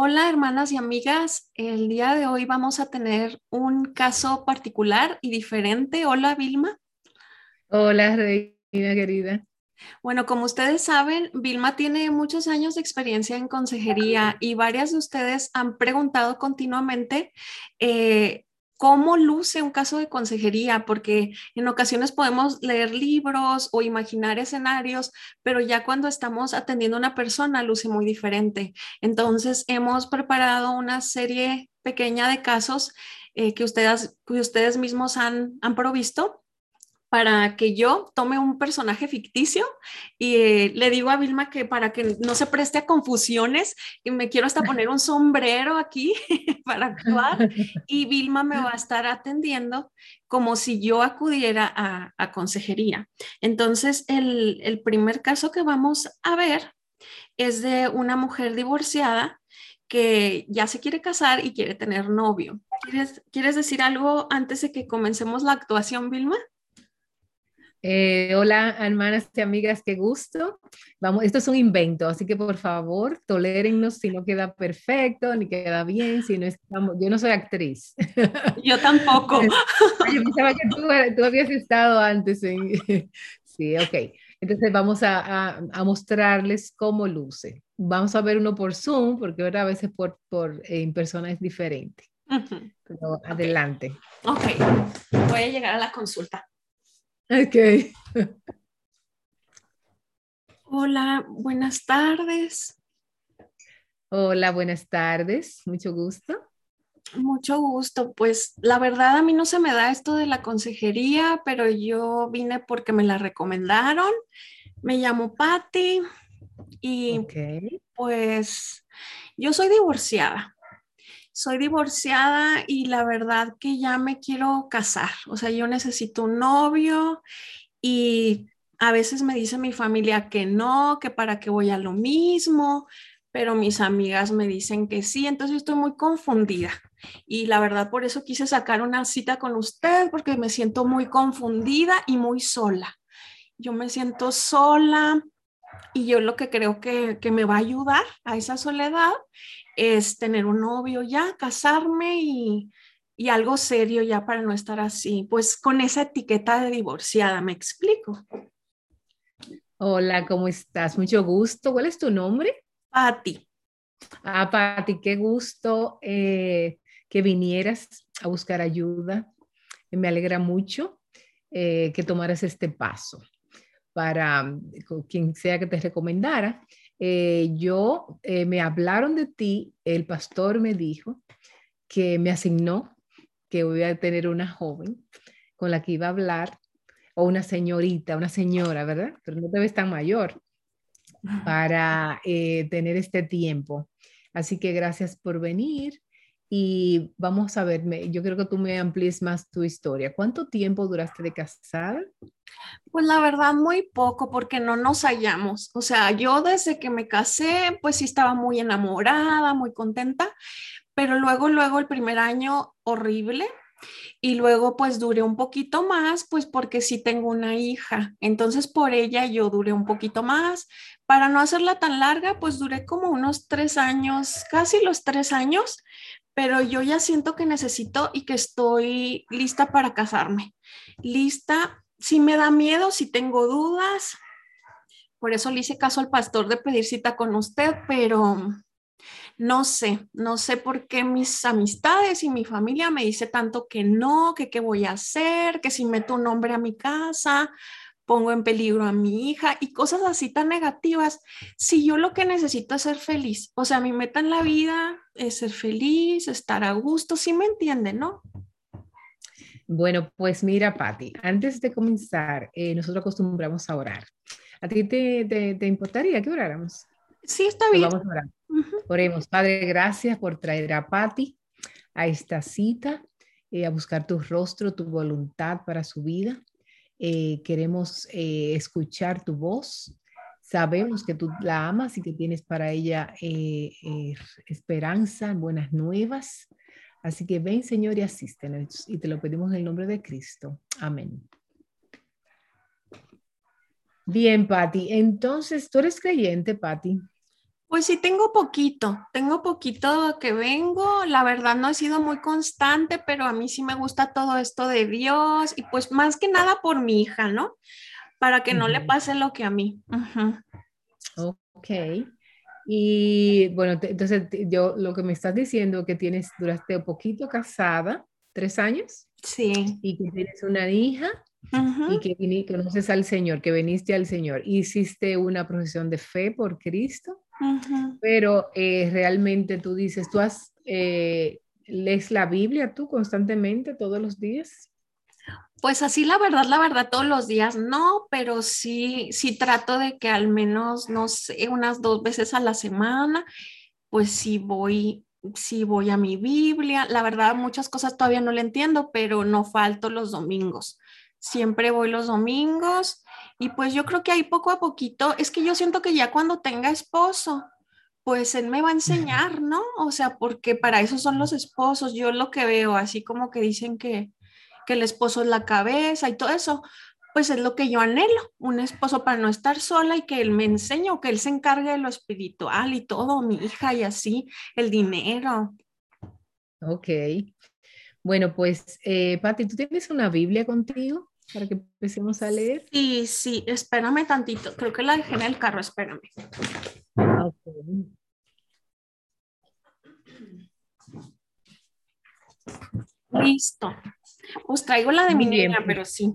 Hola hermanas y amigas, el día de hoy vamos a tener un caso particular y diferente. Hola Vilma. Hola Reina querida. Bueno, como ustedes saben, Vilma tiene muchos años de experiencia en consejería y varias de ustedes han preguntado continuamente eh, cómo luce un caso de consejería, porque en ocasiones podemos leer libros o imaginar escenarios, pero ya cuando estamos atendiendo a una persona luce muy diferente. Entonces, hemos preparado una serie pequeña de casos eh, que, ustedes, que ustedes mismos han, han provisto para que yo tome un personaje ficticio y eh, le digo a Vilma que para que no se preste a confusiones, y me quiero hasta poner un sombrero aquí para actuar y Vilma me va a estar atendiendo como si yo acudiera a, consejería. Entonces, el, el primer caso que vamos a ver es de una mujer divorciada que ya se quiere casar y quiere tener novio. ¿Quieres, ¿Quieres decir algo antes de que comencemos la actuación, Vilma? Eh, hola, hermanas y amigas, qué gusto. Vamos, esto es un invento, así que por favor, tolérennos si no queda perfecto, ni queda bien, si no estamos, yo no soy actriz. Yo tampoco. yo pensaba que tú, habías estado antes en... Sí, ok. Entonces vamos a, a, mostrarles cómo luce. Vamos a ver uno por Zoom, porque a veces por, por en persona es diferente. Pero adelante. Ok, voy a llegar a la consulta. Ok. Hola, buenas tardes. Hola, buenas tardes. Mucho gusto. Mucho gusto. Pues la verdad a mí no se me da esto de la consejería, pero yo vine porque me la recomendaron. Me llamo Patti y pues yo soy divorciada soy divorciada y la verdad que ya me quiero casar. O sea, yo necesito un novio y a veces me dice mi familia que no, que para qué voy a lo mismo, pero mis amigas me dicen que sí, entonces estoy muy confundida. Y la verdad por eso quise sacar una cita con usted porque me siento muy confundida y muy sola. Yo me siento sola y yo lo que creo que, que me va a ayudar a esa soledad es tener un novio ya, casarme y, y algo serio ya para no estar así, pues con esa etiqueta de divorciada, ¿me explico? Hola, ¿cómo estás? Mucho gusto. ¿Cuál es tu nombre? Patti. Ah, Patti, qué gusto eh, que vinieras a buscar ayuda. Me alegra mucho eh, que tomaras este paso para quien sea que te recomendara. Eh, yo eh, me hablaron de ti, el pastor me dijo que me asignó que voy a tener una joven con la que iba a hablar, o una señorita, una señora, ¿verdad? Pero no te ves tan mayor para eh, tener este tiempo. Así que gracias por venir y vamos a ver, yo creo que tú me amplíes más tu historia. ¿Cuánto tiempo duraste de casada? Pues la verdad, muy poco, porque no nos hallamos. O sea, yo desde que me casé, pues sí estaba muy enamorada, muy contenta, pero luego, luego el primer año horrible. Y luego pues duré un poquito más, pues porque sí tengo una hija. Entonces por ella yo duré un poquito más. Para no hacerla tan larga, pues duré como unos tres años, casi los tres años, pero yo ya siento que necesito y que estoy lista para casarme. Lista, si me da miedo, si tengo dudas. Por eso le hice caso al pastor de pedir cita con usted, pero no sé, no sé por qué mis amistades y mi familia me dice tanto que no, que qué voy a hacer, que si meto un hombre a mi casa, pongo en peligro a mi hija y cosas así tan negativas. Si yo lo que necesito es ser feliz, o sea, mi meta en la vida es ser feliz, estar a gusto, ¿sí me entienden, no? Bueno, pues mira, Patti, antes de comenzar, eh, nosotros acostumbramos a orar. ¿A ti te, te, importaría que oráramos? Sí, está pues bien. vamos a orar. Oremos, Padre, gracias por traer a Patti a esta cita, eh, a buscar tu rostro, tu voluntad para su vida. Eh, queremos eh, escuchar tu voz. Sabemos que tú la amas y que tienes para ella eh, esperanza, buenas nuevas. Así que ven, Señor, y asístenos. Y te lo pedimos en el nombre de Cristo. Amén. Bien, Patti. Entonces, ¿tú eres creyente, Patti? Pues sí, tengo poquito, tengo poquito que vengo, la verdad no he sido muy constante, pero a mí sí me gusta todo esto de Dios y pues más que nada por mi hija, ¿no? Para que no le pase lo que a mí. Ok. Y bueno, entonces yo lo que me estás diciendo que tienes, duraste poquito casada, tres años. Sí. Y que tienes una hija y que, que conoces al Señor, que viniste al Señor. Hiciste una profesión de fe por Cristo pero eh, realmente tú dices, tú has, eh, lees la Biblia tú constantemente todos los días. Pues así la verdad, la verdad, todos los días no, pero sí, sí trato de que al menos, no sé, unas dos veces a la semana, pues sí voy, sí voy a mi Biblia. La verdad, muchas cosas todavía no le entiendo, pero no falto los domingos. Siempre voy los domingos y pues yo creo que ahí poco a poquito, es que yo siento que ya cuando tenga esposo, pues él me va a enseñar, ¿no? O sea, porque para eso son los esposos. Yo lo que veo, así como que dicen que, que el esposo es la cabeza y todo eso, pues es lo que yo anhelo, un esposo para no estar sola y que él me enseñe o que él se encargue de lo espiritual y todo, mi hija y así, el dinero. Ok. Bueno, pues, eh, Patti, ¿tú tienes una Biblia contigo? Para que empecemos a leer? Sí, sí, espérame tantito. Creo que la dejé en el carro, espérame. Listo. Pues traigo la de mi niña, pero sí.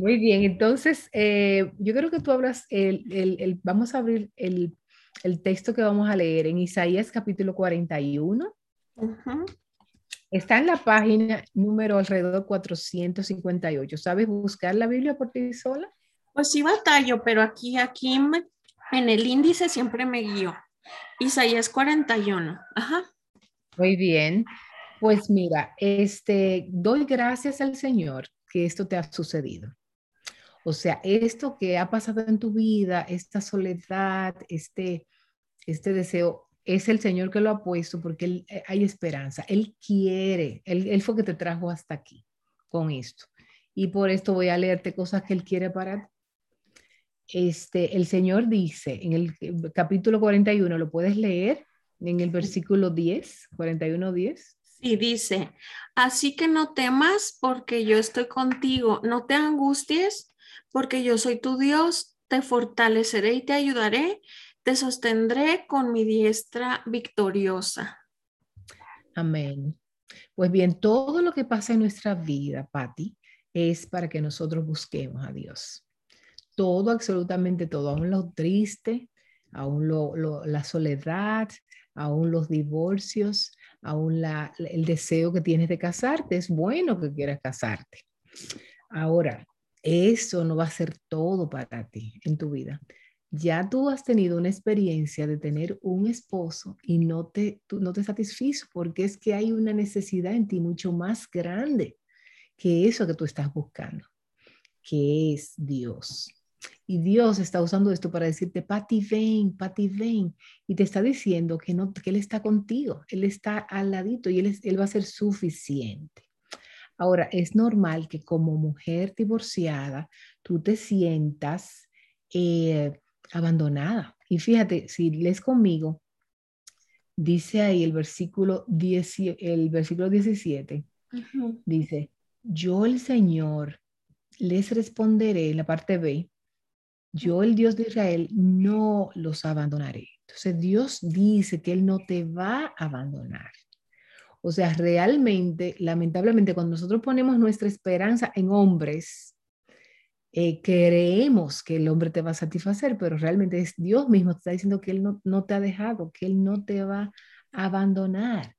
muy bien, entonces eh, yo creo que tú hablas, el, el, vamos a abrir el, texto que vamos a leer en Isaías capítulo 41. Está en la página número alrededor 458. ¿Sabes buscar la Biblia por ti sola? Pues sí batallo, pero aquí, aquí en el índice siempre me guío. Isaías 41. Ajá. Muy bien. Pues mira, este, doy gracias al Señor que esto te ha sucedido. O sea, esto que ha pasado en tu vida, esta soledad, este, este deseo, es el Señor que lo ha puesto porque eh, hay esperanza. Él quiere, él, fue que te trajo hasta aquí con esto. Y por esto voy a leerte cosas que Él quiere para ti. Este, el Señor dice en el capítulo 41, ¿lo puedes leer? En el versículo 10, 41, 10. Sí, dice, así que no temas porque yo estoy contigo, no te angusties porque yo soy tu Dios, te fortaleceré y te ayudaré te sostendré con mi diestra victoriosa. Amén. Pues bien, todo lo que pasa en nuestra vida, Patti, es para que nosotros busquemos a Dios. Todo, absolutamente todo, aún lo triste, aún la soledad, aún los divorcios, aún el deseo que tienes de casarte. Es bueno que quieras casarte. Ahora, eso no va a ser todo para ti en tu vida ya tú has tenido una experiencia de tener un esposo y no te, no te satisfizo porque es que hay una necesidad en ti mucho más grande que eso que tú estás buscando, que es Dios. Y Dios está usando esto para decirte, Pati, ven, Pati, ven. Y te está diciendo que, no, que Él está contigo, Él está al ladito y Él, él va a ser suficiente. Ahora, es normal que como mujer divorciada, tú te sientas eh, abandonada. Y fíjate, si lees conmigo, dice ahí el versículo, 10, el versículo 17, dice, yo el Señor les responderé, en la parte B, yo el Dios de Israel no los abandonaré. Entonces Dios dice que Él no te va a abandonar. O sea, realmente, lamentablemente, cuando nosotros ponemos nuestra esperanza en hombres, eh, creemos que el hombre te va a satisfacer, pero realmente es Dios mismo, te está diciendo que Él no, no te ha dejado, que Él no te va a abandonar.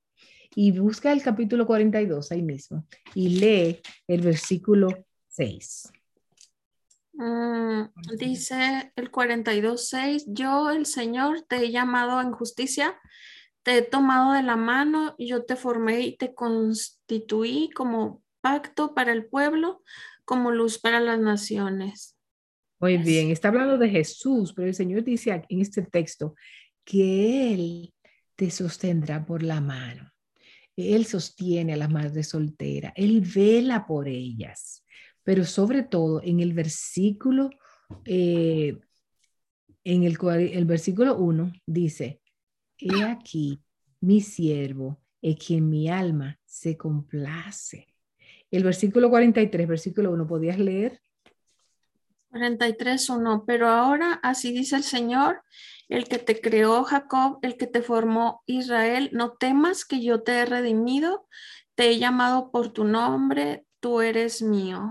Y busca el capítulo 42 ahí mismo y lee el versículo 6. Mm, dice el 42.6, yo el Señor te he llamado en justicia, te he tomado de la mano, yo te formé y te constituí como pacto para el pueblo, como luz para las naciones. Muy bien, está hablando de Jesús, pero el Señor dice en este texto que Él te sostendrá por la mano. Él sostiene a las madres solteras, Él vela por ellas, pero sobre todo en el versículo en el, el versículo 1 dice, he aquí mi siervo, en quien mi alma se complace. El versículo 43, versículo 1, ¿podías leer? 43, 1. Pero ahora así dice el Señor, el que te creó Jacob, el que te formó Israel, no temas que yo te he redimido, te he llamado por tu nombre, tú eres mío.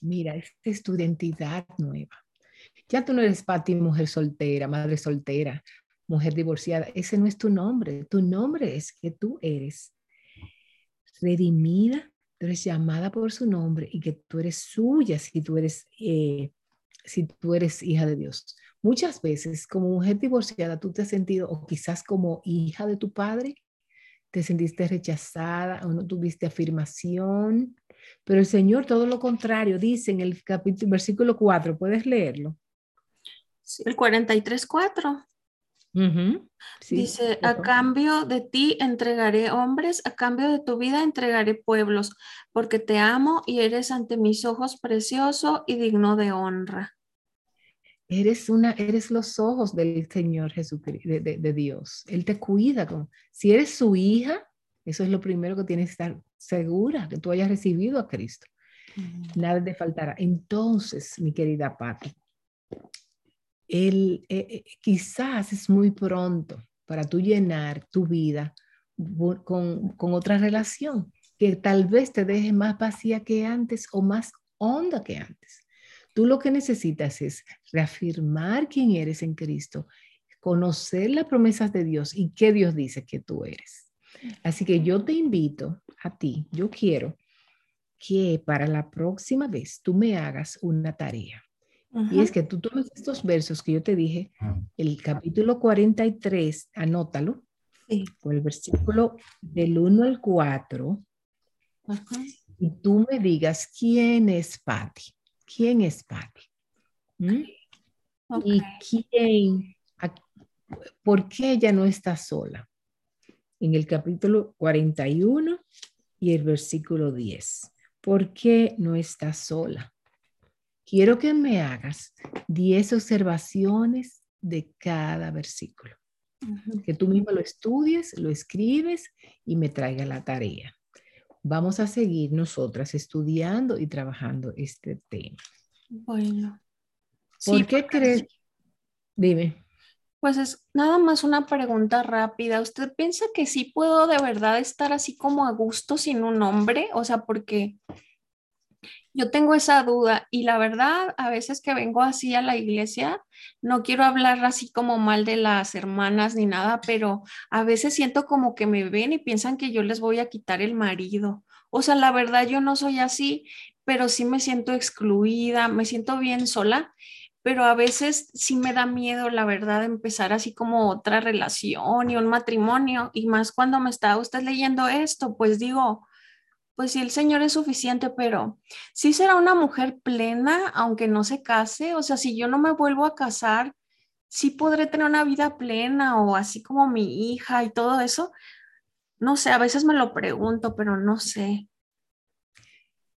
Mira, esta es tu identidad nueva. Ya tú no eres Pati, mujer soltera, madre soltera, mujer divorciada. Ese no es tu nombre. Tu nombre es que tú eres redimida, tú eres llamada por su nombre y que tú eres suya si tú eres, eh, si tú eres hija de Dios. Muchas veces como mujer divorciada tú te has sentido, o quizás como hija de tu padre, te sentiste rechazada o no tuviste afirmación, pero el Señor todo lo contrario dice en el capítulo, versículo 4, ¿puedes leerlo? Sí, el 43, 4 Dice, a cambio de ti entregaré hombres, a cambio de tu vida entregaré pueblos, porque te amo y eres ante mis ojos precioso y digno de honra. Eres una, eres los ojos del Señor Jesucristo, de, Dios. Él te cuida. Con, si eres su hija, eso es lo primero que tienes que estar segura, que tú hayas recibido a Cristo. Nada te faltará. Entonces, mi querida Pati, el, eh, eh, quizás es muy pronto para tú llenar tu vida con, con, otra relación que tal vez te deje más vacía que antes o más honda que antes. Tú lo que necesitas es reafirmar quién eres en Cristo, conocer las promesas de Dios y qué Dios dice que tú eres. Así que yo te invito a ti, yo quiero que para la próxima vez tú me hagas una tarea. Y es que tú tomes estos versos que yo te dije, el capítulo 43, anótalo, con el versículo del 1 al 4, y tú me digas quién es Patty, quién es Patty. ¿Mm? Y quién, por qué ella no está sola. En el capítulo 41 y el versículo 10. ¿Por qué no está sola? Quiero que me hagas 10 observaciones de cada versículo. Que tú mismo lo estudies, lo escribes y me traiga la tarea. Vamos a seguir nosotras estudiando y trabajando este tema. Bueno. ¿Por qué crees? Dime. Pues es nada más una pregunta rápida. ¿Usted piensa que sí puedo de verdad estar así como a gusto sin un hombre? O sea, porque yo tengo esa duda y la verdad, a veces que vengo así a la iglesia, no quiero hablar así como mal de las hermanas ni nada, pero a veces siento como que me ven y piensan que yo les voy a quitar el marido. O sea, la verdad yo no soy así, pero sí me siento excluida, me siento bien sola, pero a veces sí me da miedo, la verdad, empezar así como otra relación y un matrimonio, y más cuando me está usted leyendo esto, pues digo, pues sí, el Señor es suficiente, pero sí será una mujer plena, aunque no se case. O sea, si yo no me vuelvo a casar, sí podré tener una vida plena o así como mi hija y todo eso. No sé, a veces me lo pregunto, pero no sé.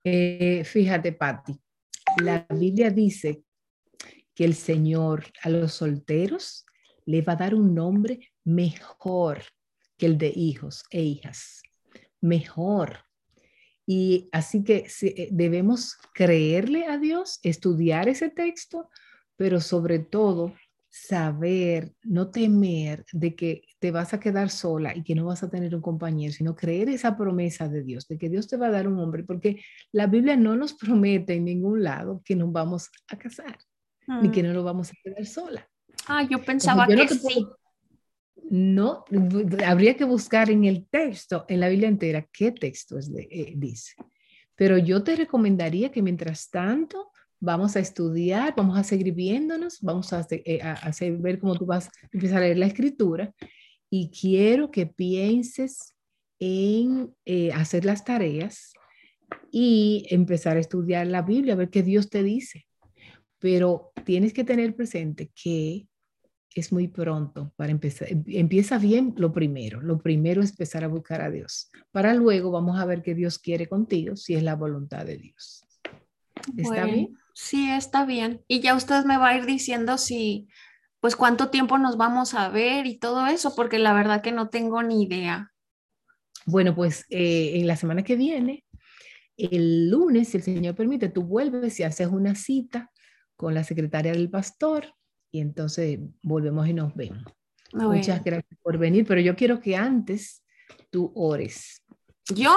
Eh, fíjate, Patti, la Biblia dice que el Señor a los solteros le va a dar un nombre mejor que el de hijos e hijas. Mejor. Y así que eh, debemos creerle a Dios, estudiar ese texto, pero sobre todo saber, no temer de que te vas a quedar sola y que no vas a tener un compañero, sino creer esa promesa de Dios, de que Dios te va a dar un hombre, porque la Biblia no nos promete en ningún lado que nos vamos a casar, ni que mm. no nos vamos a quedar sola. Ah, yo pensaba que sí no, habría que buscar en el texto, en la Biblia entera, qué texto es eh, dice. Pero yo te recomendaría que mientras tanto vamos a estudiar, vamos a seguir viéndonos, vamos a, eh, hacer, ver cómo tú vas a empezar a leer la escritura y quiero que pienses en eh, hacer las tareas y empezar a estudiar la Biblia, a ver qué Dios te dice. Pero tienes que tener presente que es muy pronto para empezar. Em, empieza bien lo primero. Lo primero es empezar a buscar a Dios. Para luego vamos a ver qué Dios quiere contigo, si es la voluntad de Dios. ¿Está bien? Sí, está bien. Y ya usted me va a ir diciendo si, pues cuánto tiempo nos vamos a ver y todo eso, porque la verdad que no tengo ni idea. Bueno, pues eh, en la semana que viene, el lunes, si el Señor permite, tú vuelves y haces una cita con la secretaria del pastor y entonces volvemos y nos vemos. Muchas gracias por venir, pero yo quiero que antes tú ores. ¿Yo?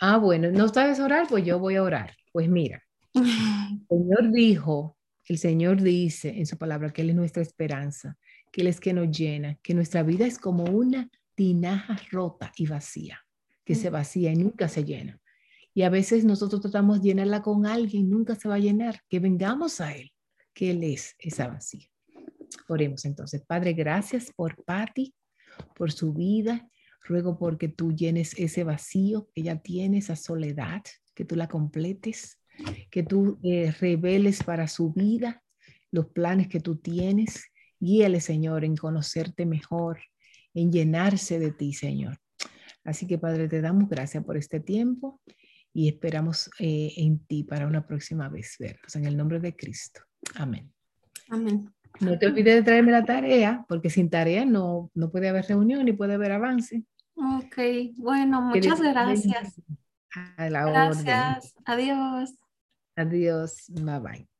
ah, bueno, ¿no sabes orar? Pues yo voy a orar. Pues mira, el Señor dijo, el Señor dice en su palabra que Él es nuestra esperanza, que Él es que nos llena, que nuestra vida es como una tinaja rota y vacía, que se vacía y nunca se llena. Y a veces nosotros tratamos de llenarla con alguien, nunca se va a llenar, que vengamos a Él, que Él es esa vacía. Oremos entonces. Padre, gracias por Patti, por su vida. Ruego porque tú llenes ese vacío que ella tiene, esa soledad, que tú la completes, que tú eh, reveles para su vida los planes que tú tienes. Guíale, Señor, en conocerte mejor, en llenarse de ti, Señor. Así que, Padre, te damos gracias por este tiempo y esperamos eh, en ti para una próxima vez vernos. En el nombre de Cristo. Amén. Amén. No te olvides de traerme la tarea, porque sin tarea no, no puede haber reunión ni puede haber avance. Ok, bueno, muchas gracias. A la gracias. Adiós. Adiós. Bye bye.